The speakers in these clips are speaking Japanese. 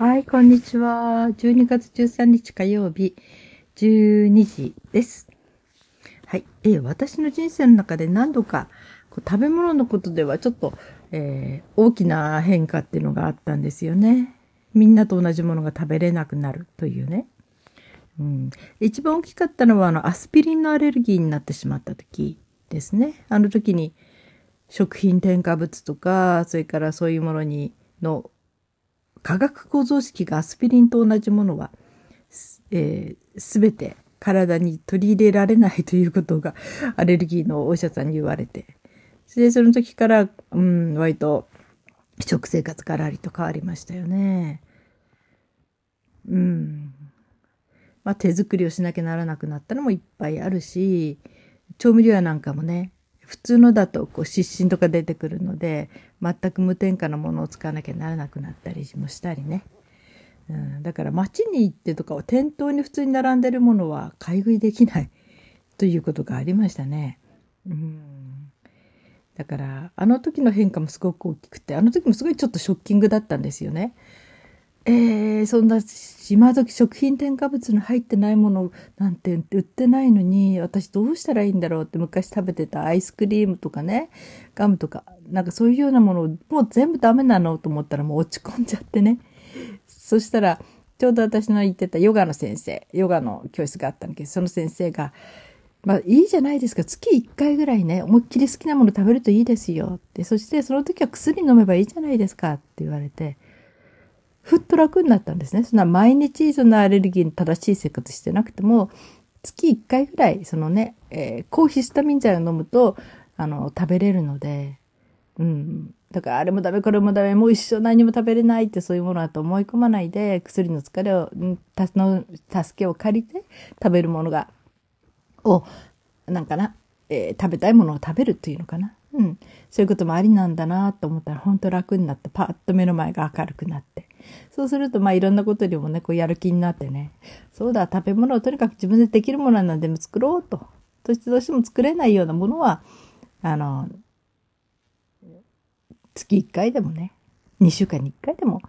はい、こんにちは。12月13日火曜日、12時です。はい、えー、私の人生の中で何度か、こう食べ物のことではちょっと、えー、大きな変化っていうのがあったんですよね。みんなと同じものが食べれなくなるというね。うん、一番大きかったのは、あの、アスピリンのアレルギーになってしまった時ですね。あの時に、食品添加物とか、それからそういうものに、の化学構造式がアスピリンと同じものは、えー、全て体に取り入れられないということが アレルギーのお医者さんに言われて、で、その時から、うん、割と食生活からりと変わりましたよね。うん。まあ手作りをしなきゃならなくなったのもいっぱいあるし、調味料やなんかもね、普通のだとこう湿疹とか出てくるので全く無添加のものを使わなきゃならなくなったりもしたりね、うん、だから街に行ってとか店頭に普通に並んでるものは買い食いできない ということがありましたね。うん、だからあの時の変化もすごく大きくてあの時もすごいちょっとショッキングだったんですよね。えー、そんな今時食品添加物の入ってないものなんて売ってないのに私どうしたらいいんだろうって昔食べてたアイスクリームとかねガムとかなんかそういうようなものもう全部ダメなのと思ったらもう落ち込んじゃってねそしたらちょうど私の言ってたヨガの先生ヨガの教室があったんだけどその先生がまあいいじゃないですか。月1回ぐらいね、思いっきり好きなもの食べるといいですよって。そしてその時は薬飲めばいいじゃないですかって言われて。ふっと楽になったんですね。そんな毎日そのアレルギーに正しい生活してなくても、月1回ぐらい、そのね、えー、抗ヒスタミン剤を飲むと、あの、食べれるので、うん。だからあれもダメ、これもダメ、もう一生何も食べれないってそういうものだと思い込まないで、薬の疲れを、たの助けを借りて食べるものが、を、なんかな、えー、食べたいものを食べるっていうのかな。うん。そういうこともありなんだなと思ったら、本当楽になって、パッと目の前が明るくなって。そうすると、まあいろんなことにもね、こうやる気になってね、そうだ、食べ物をとにかく自分でできるものなんでも作ろうと。そしてどうしても作れないようなものは、あの、月1回でもね、2週間に1回でも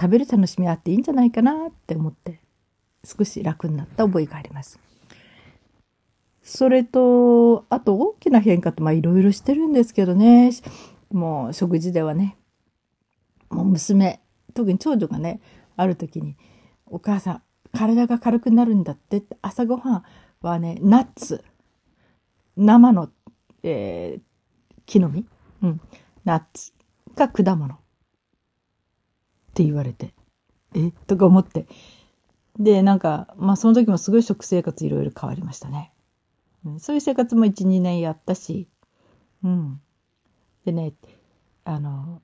食べる楽しみあっていいんじゃないかなって思って、少し楽になった覚えがあります。それと、あと大きな変化ってまあいろいろしてるんですけどね、もう食事ではね、もう娘、特に長女がね、ある時に、お母さん、体が軽くなるんだって朝ごはんはね、ナッツ、生の、えー、木の実うん。ナッツか果物。って言われて。えとか思って。で、なんか、まあその時もすごい食生活いろいろ変わりましたね。うん、そういう生活も1、2年やったし。うん。でね、あの、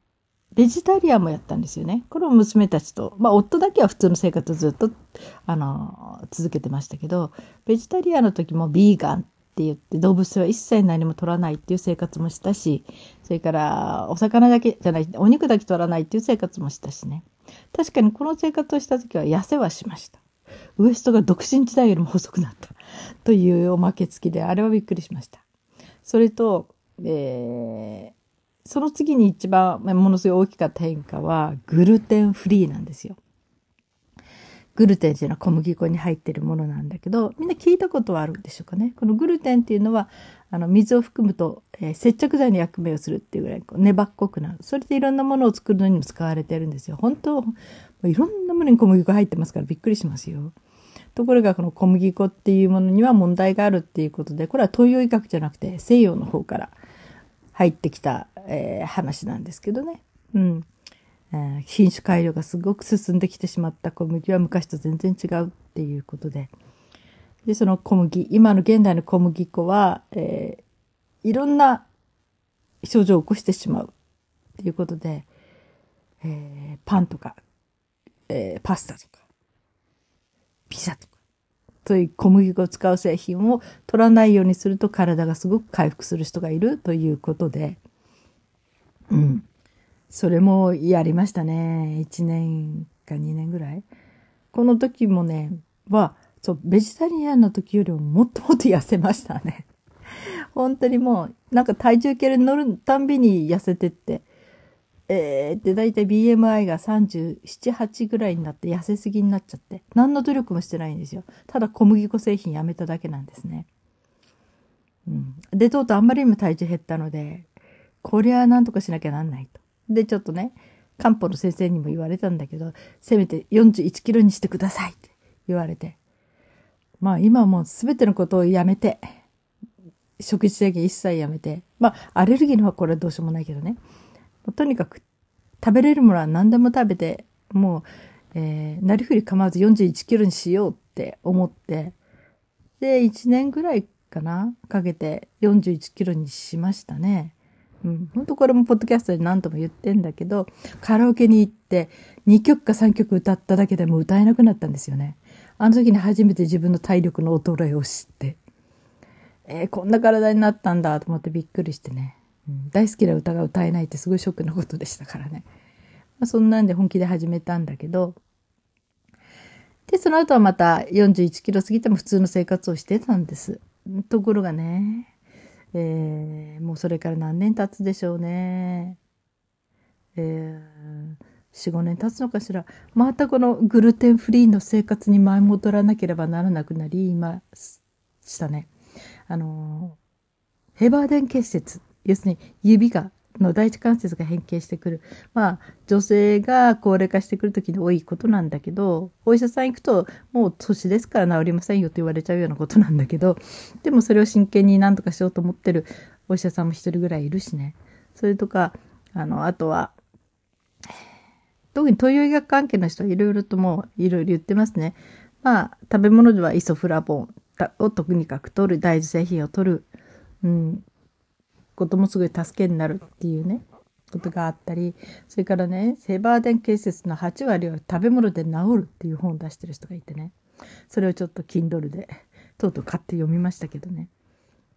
ベジタリアンもやったんですよね。これも娘たちと、まあ夫だけは普通の生活をずっと、あの、続けてましたけど、ベジタリアンの時もビーガンって言って動物は一切何も取らないっていう生活もしたし、それからお魚だけじゃない、お肉だけ取らないっていう生活もしたしね。確かにこの生活をした時は痩せはしました。ウエストが独身時代よりも細くなったというおまけ付きで、あれはびっくりしました。それと、えー、その次に一番ものすごい大きかった変化はグルテンフリーなんですよ。グルテンっていうのは小麦粉に入っているものなんだけど、みんな聞いたことはあるんでしょうかね。このグルテンっていうのは、あの、水を含むと、えー、接着剤の役目をするっていうぐらいこう粘っこくなる。それでいろんなものを作るのにも使われてるんですよ。本当、いろんなものに小麦粉入ってますからびっくりしますよ。ところがこの小麦粉っていうものには問題があるっていうことで、これは東洋医学じゃなくて西洋の方から入ってきた、えー、話なんですけどね。うん。えー、品種改良がすごく進んできてしまった小麦は昔と全然違うっていうことで。で、その小麦、今の現代の小麦粉は、えー、いろんな症状を起こしてしまうっていうことで、えー、パンとか、えー、パスタとか、ピザとか、そういう小麦粉を使う製品を取らないようにすると体がすごく回復する人がいるということで、うん。それもやりましたね。1年か2年ぐらい。この時もね、は、そう、ベジタリアンの時よりももっともっと痩せましたね。本当にもう、なんか体重計に乗るたんびに痩せてって、えー、で、だいたい BMI が37、8ぐらいになって痩せすぎになっちゃって、何の努力もしてないんですよ。ただ小麦粉製品やめただけなんですね。うん。で、とうとうあんまりにも体重減ったので、こりゃなんとかしなきゃなんないと。で、ちょっとね、漢方の先生にも言われたんだけど、せめて41キロにしてくださいって言われて。まあ今はもう全てのことをやめて、食事制限一切やめて、まあアレルギーのはこれはどうしようもないけどね。とにかく食べれるものは何でも食べて、もう、えー、なりふり構わず41キロにしようって思って、で、1年ぐらいかなかけて41キロにしましたね。うん。ほんとこれもポッドキャストで何度も言ってんだけど、カラオケに行って2曲か3曲歌っただけでも歌えなくなったんですよね。あの時に初めて自分の体力の衰えを知って、えー、こんな体になったんだと思ってびっくりしてね。うん、大好きな歌が歌えないってすごいショックなことでしたからね。まあ、そんなんで本気で始めたんだけど、で、その後はまた41キロ過ぎても普通の生活をしてたんです。ところがね、えー、もうそれから何年経つでしょうね。えー、4、5年経つのかしら。またこのグルテンフリーの生活に前戻らなければならなくなりましたね。あの、ヘバーデン結節。要するに指がの第一関節が変形してくる。まあ、女性が高齢化してくるときに多いことなんだけど、お医者さん行くと、もう年ですから治りませんよって言われちゃうようなことなんだけど、でもそれを真剣に何とかしようと思ってるお医者さんも一人ぐらいいるしね。それとか、あの、あとは、特に東洋医学関係の人はいろいろともういろいろ言ってますね。まあ、食べ物ではイソフラボンをとにかく取る、大豆製品を取る、うん、こともすごい助けになるっていうね、ことがあったり、それからね、セバーデン建設の8割は食べ物で治るっていう本を出してる人がいてね、それをちょっと Kindle でとうとう買って読みましたけどね。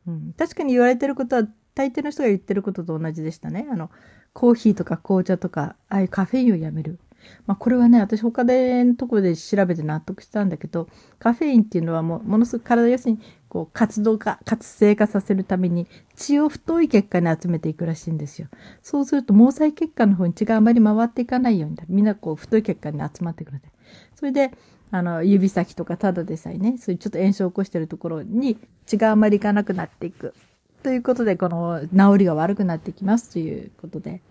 うん、確かに言われてることは大抵の人が言ってることと同じでしたね。あの、コーヒーとか紅茶とか、ああいうカフェインをやめる。まあ、これはね、私他でのところで調べて納得したんだけど、カフェインっていうのはもうものすごく体、要するにこう活動化、活性化させるために血を太い血管に集めていくらしいんですよ。そうすると毛細血管の方に血があまり回っていかないように。みんなこう太い血管に集まってくるで。それで、あの、指先とかただでさえね、そういうちょっと炎症を起こしてるところに血があまりいかなくなっていく。ということで、この治りが悪くなってきますということで。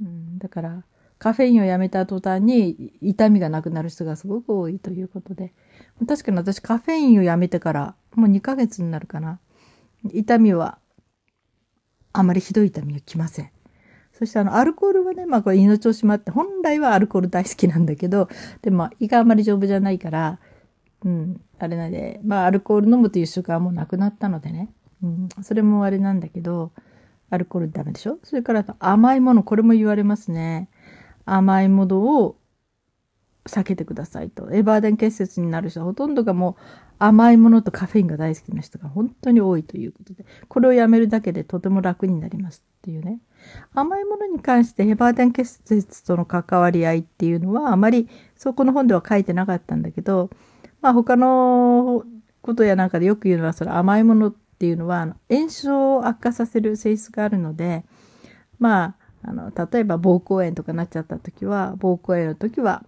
うん、だから、カフェインをやめた途端に痛みがなくなる人がすごく多いということで。確かに私カフェインをやめてからもう2ヶ月になるかな。痛みはあまりひどい痛みは来ません。そしてあの、アルコールはね、まあこれ命をしまって、本来はアルコール大好きなんだけど、でも胃があまり丈夫じゃないから、うん、あれなんで、まあアルコール飲むという習慣はもうなくなったのでね、うん、それもあれなんだけど、アルコールダメでしょ？それから甘いもの、これも言われますね。甘いものを避けてくださいと。エバーデン結節になる人はほとんどがもう甘いものとカフェインが大好きな人が本当に多いということで、これをやめるだけでとても楽になりますっていうね。甘いものに関してヘバーデン結節との関わり合いっていうのはあまりそこの本では書いてなかったんだけど、まあ他のことやなんかでよく言うのはその甘いものっていうのは炎症を悪化させる性質があるので、まああの、例えば膀胱炎とかなっちゃった時は、膀胱炎の時は、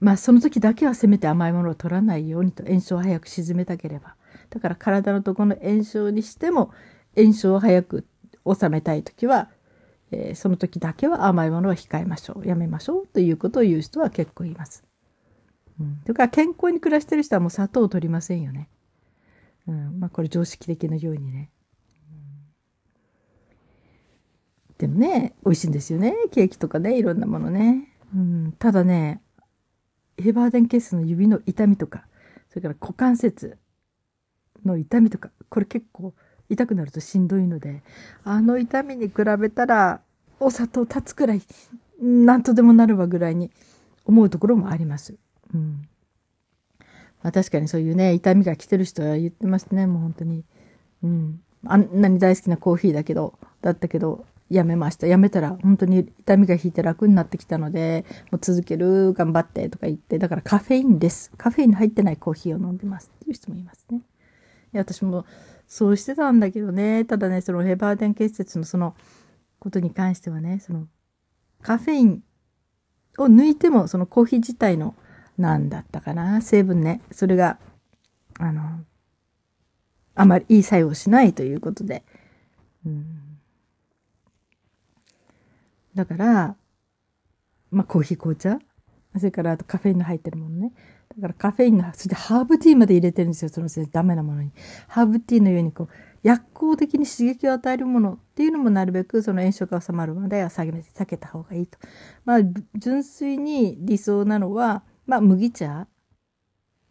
まあその時だけはせめて甘いものを取らないようにと炎症を早く沈めたければ。だから体のとこの炎症にしても炎症を早く収めたい時は、えー、その時だけは甘いものは控えましょう。やめましょうということを言う人は結構います。うん。だから健康に暮らしてる人はもう砂糖を取りませんよね。うん。まあこれ常識的なようにね。でもね、美味しいんですよね。ケーキとかね、いろんなものね。うん、ただね、ヘバーデンケースの指の痛みとか、それから股関節の痛みとか、これ結構痛くなるとしんどいので、あの痛みに比べたら、お砂糖立つくらい、なんとでもなるわぐらいに思うところもあります。うん。まあ確かにそういうね、痛みが来てる人は言ってますね、もう本当に。うん。あんなに大好きなコーヒーだけど、だったけど、やめました。やめたら本当に痛みが引いて楽になってきたので、もう続ける、頑張ってとか言って、だからカフェインです。カフェイン入ってないコーヒーを飲んでますっていう人もいますね。いや私もそうしてたんだけどね、ただね、そのヘバーデン結節のそのことに関してはね、その、カフェインを抜いても、そのコーヒー自体の、なんだったかな、成分ね、それが、あの、あまりいい作用しないということで、うん、だから、まあ、コーヒー紅茶それからあとカフェインの入ってるものね。だからカフェインの、それでハーブティーまで入れてるんですよ、その先生。ダメなものに。ハーブティーのようにこう、薬効的に刺激を与えるものっていうのもなるべくその炎症が収まるまでは避けた方がいいと。まあ、純粋に理想なのは、まあ、麦茶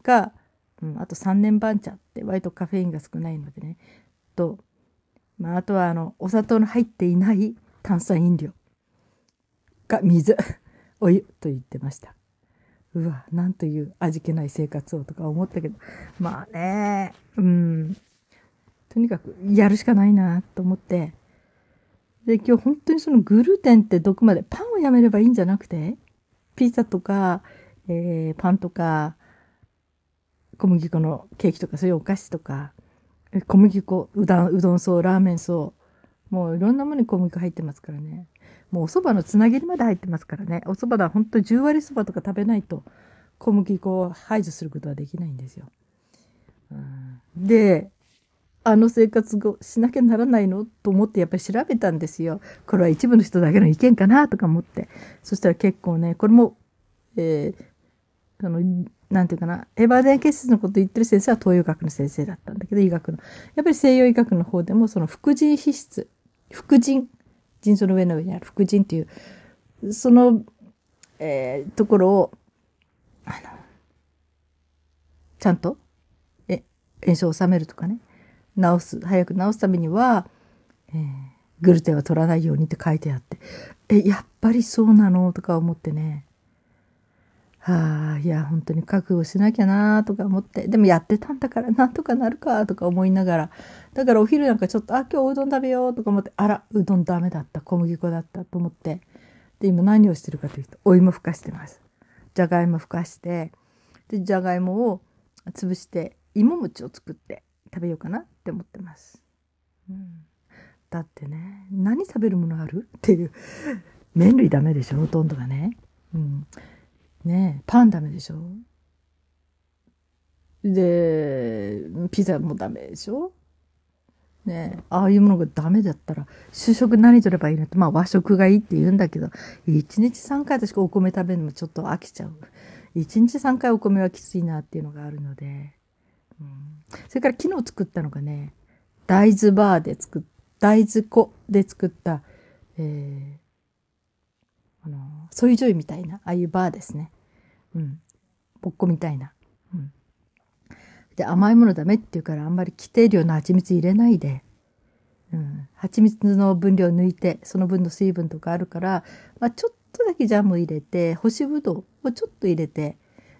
が、うん、あと3年番茶って割とカフェインが少ないのでね。と、まあ、あとはあの、お砂糖の入っていない炭酸飲料が水。お湯と言ってました。うわ、なんという味気ない生活をとか思ったけど、まあね、うん、とにかくやるしかないなと思って、で、今日本当にそのグルテンってどこまで、パンをやめればいいんじゃなくて、ピザとか、えー、パンとか、小麦粉のケーキとかそういうお菓子とか、小麦粉、うどん、うどんそう、ラーメンそう、もういろんなものに小麦粉入ってますからね。もうお蕎麦のつなぎりまで入ってますからね。お蕎麦だ、ほんと10割蕎麦とか食べないと小麦粉を排除することはできないんですよ。で、あの生活をしなきゃならないのと思ってやっぱり調べたんですよ。これは一部の人だけの意見かなとか思って。そしたら結構ね、これも、えー、その、なんていうかな、エバーデン結節のこと言ってる先生は東洋学の先生だったんだけど、医学の。やっぱり西洋医学の方でもその副腎皮質、副腎腎臓の上の上にある副腎っていう、その、えー、ところを、あの、ちゃんと、え、炎症を収めるとかね、治す、早く治すためには、えー、グルテンは取らないようにって書いてあって、え、やっぱりそうなの？とか思ってね、はあ、いや、本当に覚悟しなきゃなとか思って、でもやってたんだからなんとかなるかとか思いながら、だからお昼なんかちょっと、あ、今日うどん食べようとか思って、あら、うどんダメだった、小麦粉だったと思って、で、今何をしてるかというと、お芋ふかしてます。じゃがいもふかして、で、じゃがいもを潰して、芋餅を作って食べようかなって思ってます。うん、だってね、何食べるものある？っていう、麺類ダメでしょ、ほとんどがね。うん。ねえ、パンダメでしょ？で、ピザもダメでしょ？ねえ、ああいうものがダメだったら、主食何取ればいいの？って、まあ和食がいいって言うんだけど、1日3回しかお米食べるのもちょっと飽きちゃう。1日3回お米はきついなっていうのがあるので、うん、それから昨日作ったのがね、大豆バーで作っ、大豆粉で作った、えー、あの、ソイジョイみたいな、ああいうバーですね。うん。ぼっこみたいな。うん。で、甘いものダメって言うから、あんまり規定量の蜂蜜入れないで、うん。蜂蜜の分量抜いて、その分の水分とかあるから、まあ、ちょっとだけジャム入れて、干しぶどうをちょっと入れて、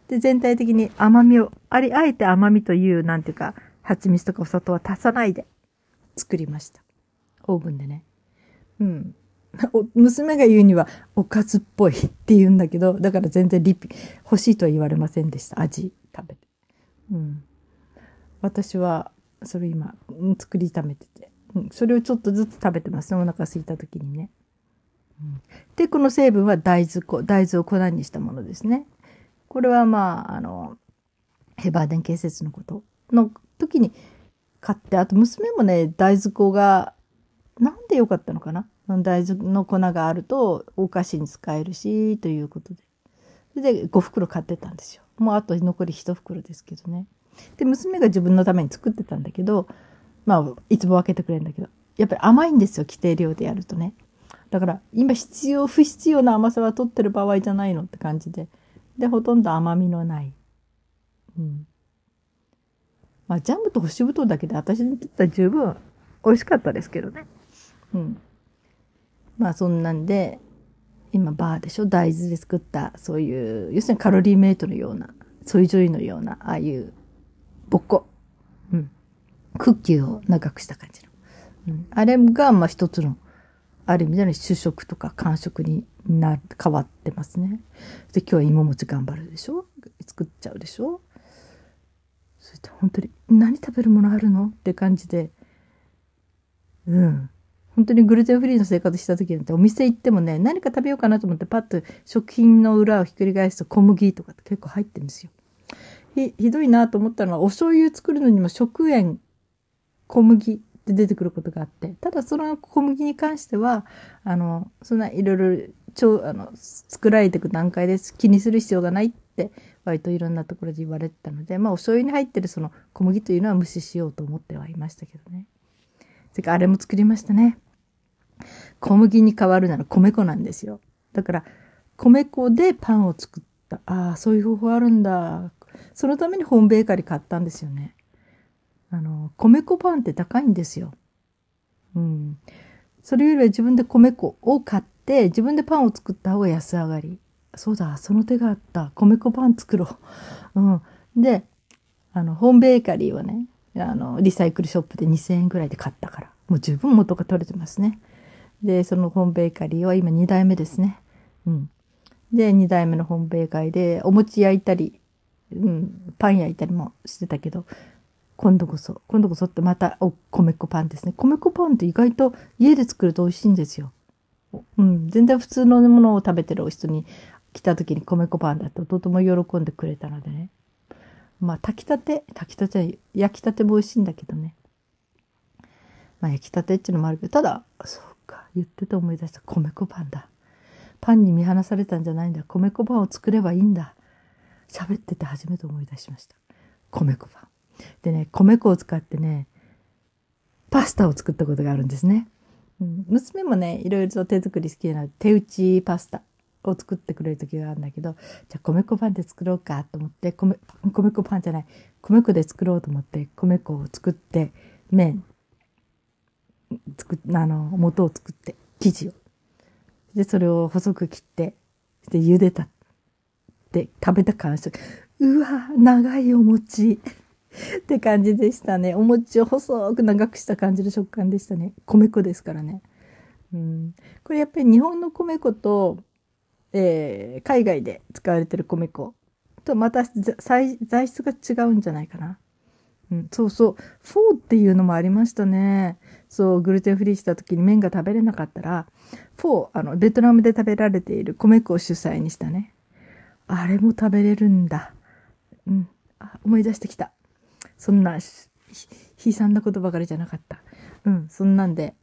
で、全体的に甘みを、あり、あえて甘みという、なんていうか、蜂蜜とかお砂糖は足さないで作りました。オーブンでね。うん。娘が言うにはおかずっぽいって言うんだけど、だから全然リピ、欲しいとは言われませんでした。味食べて。うん。私は、それ今、作り炒めてて、うん。それをちょっとずつ食べてますね。お腹空いた時にね。うん、で、この成分は大豆粉、大豆を粉にしたものですね。これはまあ、あの、ヘバーデン建設のことの時に買って、あと娘もね、大豆粉が、なんでよかったのかな大豆の粉があるとお菓子に使えるし、ということで。それで5袋買ってたんですよ。もうあと残り1袋ですけどね。で、娘が自分のために作ってたんだけど、まあ、いつも分けてくれるんだけど、やっぱり甘いんですよ、規定量でやるとね。だから、今必要、不必要な甘さは取ってる場合じゃないのって感じで。で、ほとんど甘みのない。うん。まあ、ジャムと干しぶどうだけで私にとっては十分美味しかったですけどね。うん。まあそんなんで、今バーでしょ？大豆で作った、そういう、要するにカロリーメイトのような、ソイジョイのような、ああいうぼっこ。うん。クッキーを長くした感じの。うん。あれが、まあ一つの、ある意味での主食とか間食にな、変わってますね。で、今日は芋餅頑張るでしょ？作っちゃうでしょ？そして本当に、何食べるものあるの？って感じで、うん。本当にグルテンフリーの生活した時なんてお店行ってもね、何か食べようかなと思ってパッと食品の裏をひっくり返すと小麦とかって結構入ってるんですよ。ひ、ひどいなと思ったのはお醤油作るのにも食塩、小麦って出てくることがあって、ただその小麦に関しては、あの、そんないろいろ超、あの、作られていく段階です気にする必要がないって割といろんなところで言われてたので、まあお醤油に入ってるその小麦というのは無視しようと思ってはいましたけどね。それかあれも作りましたね。小麦に変わるなら米粉なんですよ。だから、米粉でパンを作った。ああ、そういう方法あるんだ。そのためにホームベーカリー買ったんですよね。あの、米粉パンって高いんですよ。うん。それよりは自分で米粉を買って、自分でパンを作った方が安上がり。そうだ、その手があった。米粉パン作ろう。うん。で、あの、ホームベーカリーはね、あの、リサイクルショップで2000円ぐらいで買ったから。もう十分元が取れてますね。で、そのホームベーカリーは今2代目ですね。うん。で、2代目のホームベーカリーでお餅焼いたり、うん、パン焼いたりもしてたけど、今度こそ、今度こそってまたお米粉パンですね。米粉パンって意外と家で作ると美味しいんですよ。うん、全然普通のものを食べてるお人に来た時に米粉パンだととても喜んでくれたのでね。まあ炊きたて、炊きたて、焼きたても美味しいんだけどね。まあ焼きたてっていうのもあるけど、ただ、そうか、言ってて思い出した米粉パンだ。パンに見放されたんじゃないんだ。米粉パンを作ればいいんだ。喋ってて初めて思い出しました。米粉パン。でね、米粉を使ってね、パスタを作ったことがあるんですね。うん、娘もね、いろいろと手作り好きな手打ちパスタを作ってくれる時があるんだけど、じゃあ米粉パンで作ろうかと思って、米、米粉パンじゃない、米粉で作ろうと思って、米粉を作って、麺、作あの、元を作って、生地を。で、それを細く切って、で、茹でた。で、食べた感想。うわ、長いお餅。って感じでしたね。お餅を細く長くした感じの食感でしたね。米粉ですからね。うん、これやっぱり日本の米粉と、えー、海外で使われてる米粉とまた材質が違うんじゃないかな。うん、そうそう。フォーっていうのもありましたね。そう、グルテンフリーした時に麺が食べれなかったら、フォー、あの、ベトナムで食べられている米粉を主催にしたね。あれも食べれるんだ。うん。あ、思い出してきた。そんな、悲惨なことばかりじゃなかった。うん、そんなんで、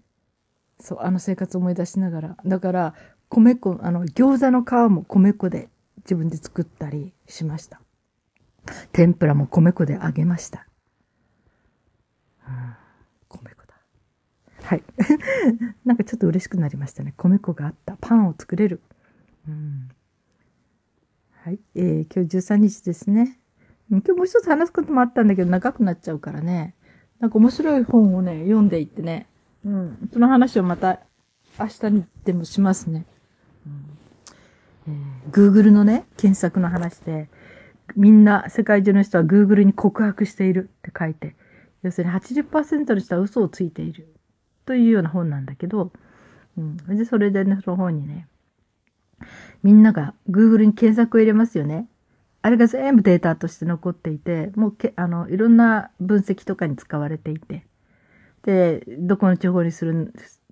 そう、あの生活を思い出しながら。だから、米粉、あの、餃子の皮も米粉で自分で作ったりしました。天ぷらも米粉で揚げました。うん、はい。なんかちょっと嬉しくなりましたね。米粉があった。パンを作れる。うん、はい。えー、今日13日ですね。今日もう一つ話すこともあったんだけど長くなっちゃうからね。なんか面白い本をね、読んでいってね。うん。その話をまた明日にでもしますね。うんえー、Google のね、検索の話で、みんな、世界中の人は Google に告白しているって書いて、要するに80%の人は嘘をついているというような本なんだけど、うん。で、それでね、その本にね、みんなが Google に検索を入れますよね。あれが全部データとして残っていて、もうけ、あの、いろんな分析とかに使われていて、で、どこの地方にするんです、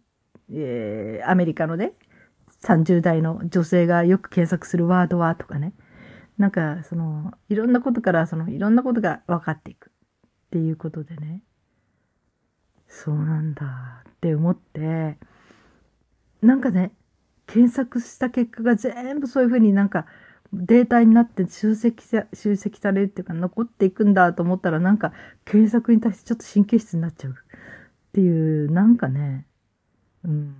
えー、アメリカのね、30代の女性がよく検索するワードはとかね、なんか、その、いろんなことから、その、いろんなことが分かっていくっていうことでね、そうなんだって思って、なんかね、検索した結果が全部そういうふうになんか、データになって集積さ、集積されるっていうか残っていくんだと思ったらなんか検索に対してちょっと神経質になっちゃうっていう、なんかね、うん、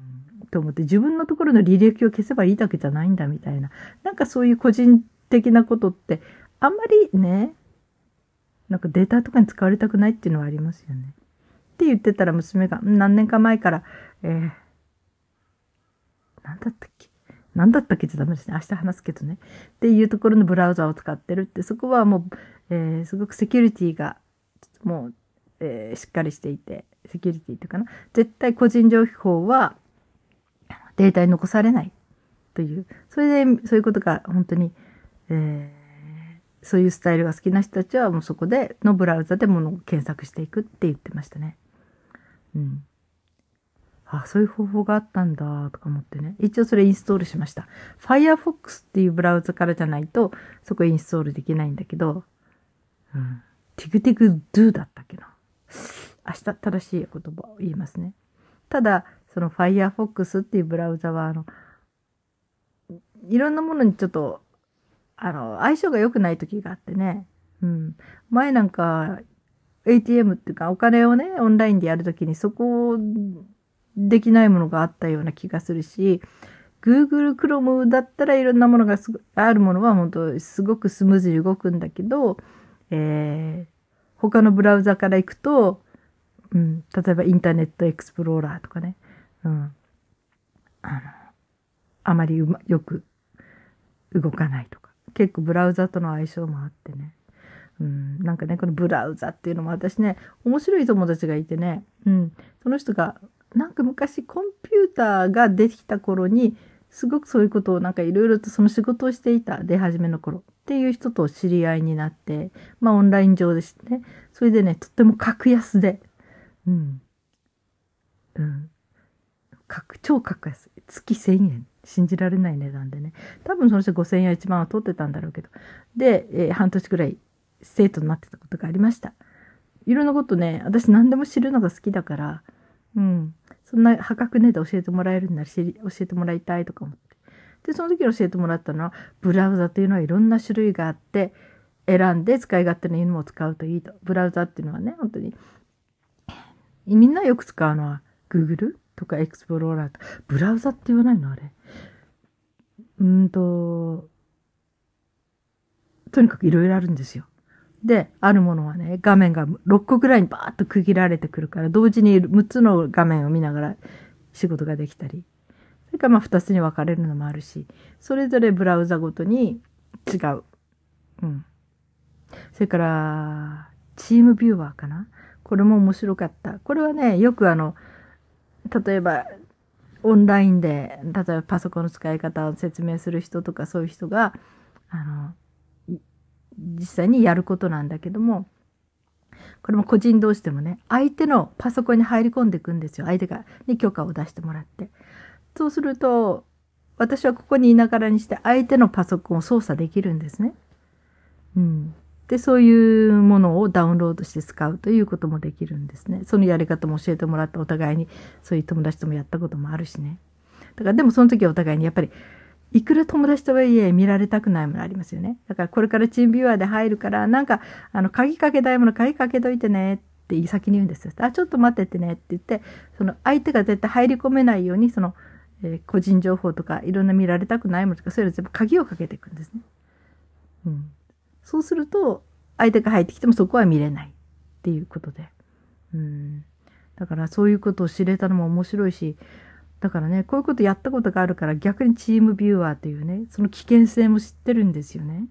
と思って自分のところの履歴を消せばいいだけじゃないんだみたいな。なんかそういう個人的なことってあんまりね、なんかデータとかに使われたくないっていうのはありますよね。って言ってたら娘が何年か前から、えー、なんだったっけ？何だったっけじゃダメですね。明日話すけどね。っていうところのブラウザを使ってるって、そこはもう、えー、すごくセキュリティが、もう、えー、しっかりしていて、セキュリティっていうかな。絶対個人情報はデータに残されないという。それで、そういうことが本当に、えー、そういうスタイルが好きな人たちはもうそこでのブラウザでものを検索していくって言ってましたね。うん。あ、そういう方法があったんだ、とか思ってね。一応それインストールしました。Firefox っていうブラウザからじゃないと、そこインストールできないんだけど、うん。ティクティクドゥだったっけな。明日正しい言葉を言いますね。ただ、その Firefox っていうブラウザは、あの、いろんなものにちょっと、あの、相性が良くない時があってね。うん。前なんか、ATM っていうか、お金をね、オンラインでやるときにそこできないものがあったような気がするし、Google Chrome だったらいろんなものがあるものは本当すごくスムーズに動くんだけど、えー、他のブラウザから行くと、うん、例えばインターネットエクスプローラーとかね、うん、あの、あまりうま、よく動かないとか、結構ブラウザとの相性もあってね、うん、なんかね、このブラウザっていうのも私ね、面白い友達がいてね、うん、その人が、なんか昔コンピューターができた頃に、すごくそういうことをなんかいろいろとその仕事をしていた、出始めの頃っていう人と知り合いになって、まあオンライン上でしてね、それでね、とっても格安で、うん、うん、格、超格安、月1000円。信じられない値段でね。多分その人5000円や1万は取ってたんだろうけど。で、えー、半年くらい生徒になってたことがありました。いろんなことね、私何でも知るのが好きだから、うん。そんな破格値で教えてもらえるんなら教えてもらいたいとか思って。で、その時教えてもらったのは、ブラウザというのはいろんな種類があって、選んで使い勝手のいいのを使うといいと。ブラウザっていうのはね、本当に。みんなよく使うのは、Google とかエクスプローラーとか。ブラウザって言わないのあれ。うんと、とにかくいろいろあるんですよ。で、あるものはね、画面が6個ぐらいにバーッと区切られてくるから、同時に6つの画面を見ながら仕事ができたり、それからまあ2つに分かれるのもあるし、それぞれブラウザごとに違う。うん。それから、チームビューワーかな？これも面白かった。これはね、よくあの、例えば、オンラインで、例えばパソコンの使い方を説明する人とかそういう人が、あの、実際にやることなんだけども、これも個人同士でもね、相手のパソコンに入り込んでいくんですよ。相手が、に許可を出してもらって。そうすると、私はここにいながらにして相手のパソコンを操作できるんですね。うん。で、そういうものをダウンロードして使うということもできるんですね。そのやり方も教えてもらってお互いに、そういう友達ともやったこともあるしね。だからでもその時はお互いにやっぱりいくら友達とはいえ見られたくないものありますよね。だからこれからチームビューアーで入るから、なんか、あの、鍵かけたいもの鍵かけといてねって先に言うんですよ。あ、ちょっと待っててねって言って、その相手が絶対入り込めないように、その、えー、個人情報とかいろんな見られたくないものとか、そういうの全部鍵をかけていくんですね。うん。そうすると、相手が入ってきてもそこは見れないっていうことで。うん。だからそういうことを知れたのも面白いし、だからね、こういうことやったことがあるから逆にチームビューアーというね、その危険性も知ってるんですよね。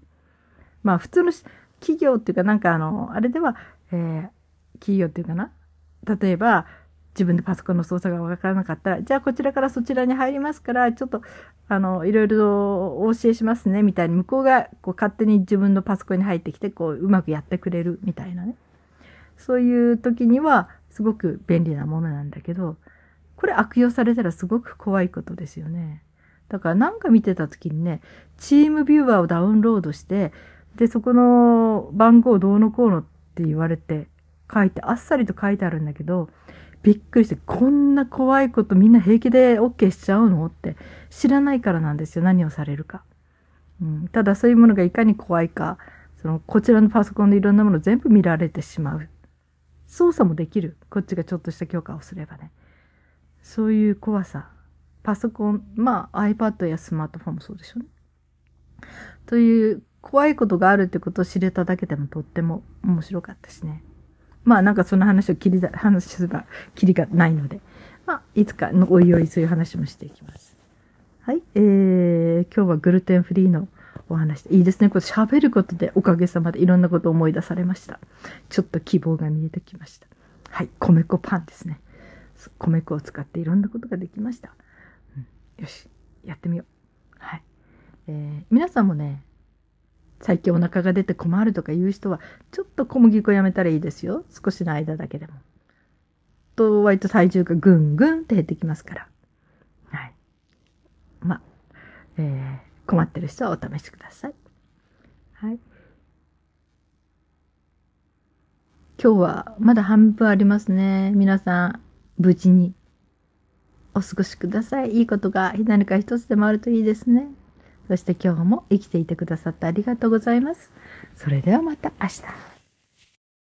まあ普通の企業っていうかなんかあの、あれでは、えー、企業っていうかな？例えば、自分でパソコンの操作がわからなかったら、じゃあこちらからそちらに入りますから、ちょっと、あの、いろいろお教えしますね、みたいに、向こうがこう勝手に自分のパソコンに入ってきて、こう、うまくやってくれるみたいなね。そういう時には、すごく便利なものなんだけど、これ悪用されたらすごく怖いことですよね。だからなんか見てた時にね、チームビューアーをダウンロードして、で、そこの番号どうのこうのって言われて書いて、あっさりと書いてあるんだけど、びっくりして、こんな怖いことみんな平気で OK しちゃうのって知らないからなんですよ。何をされるか。うん、ただそういうものがいかに怖いか、その、こちらのパソコンでいろんなもの全部見られてしまう。操作もできる。こっちがちょっとした許可をすればね。そういう怖さ。パソコン、まあ iPad やスマートフォンもそうでしょうね。という怖いことがあるってことを知れただけでもとっても面白かったしね。まあなんかその話を切りだ、話すれば切りがないので、まあいつかのおいおいそういう話もしていきます。はい。えー、今日はグルテンフリーのお話、いいですね。これ喋ることでおかげさまでいろんなことを思い出されました。ちょっと希望が見えてきました。はい。米粉パンですね。米粉を使っていろんなことができました。うん、よし、やってみよう。はい。えー、皆さんもね、最近お腹が出て困るとかいう人は、ちょっと小麦粉やめたらいいですよ。少しの間だけでも。と割と体重がぐんぐんって減ってきますから。はい。まあ、えー、困ってる人はお試しください。はい。今日はまだ半分ありますね。皆さん、無事にお過ごしください。いいことが何か一つでもあるといいですね。そして今日も生きていてくださってありがとうございます。それではまた明日。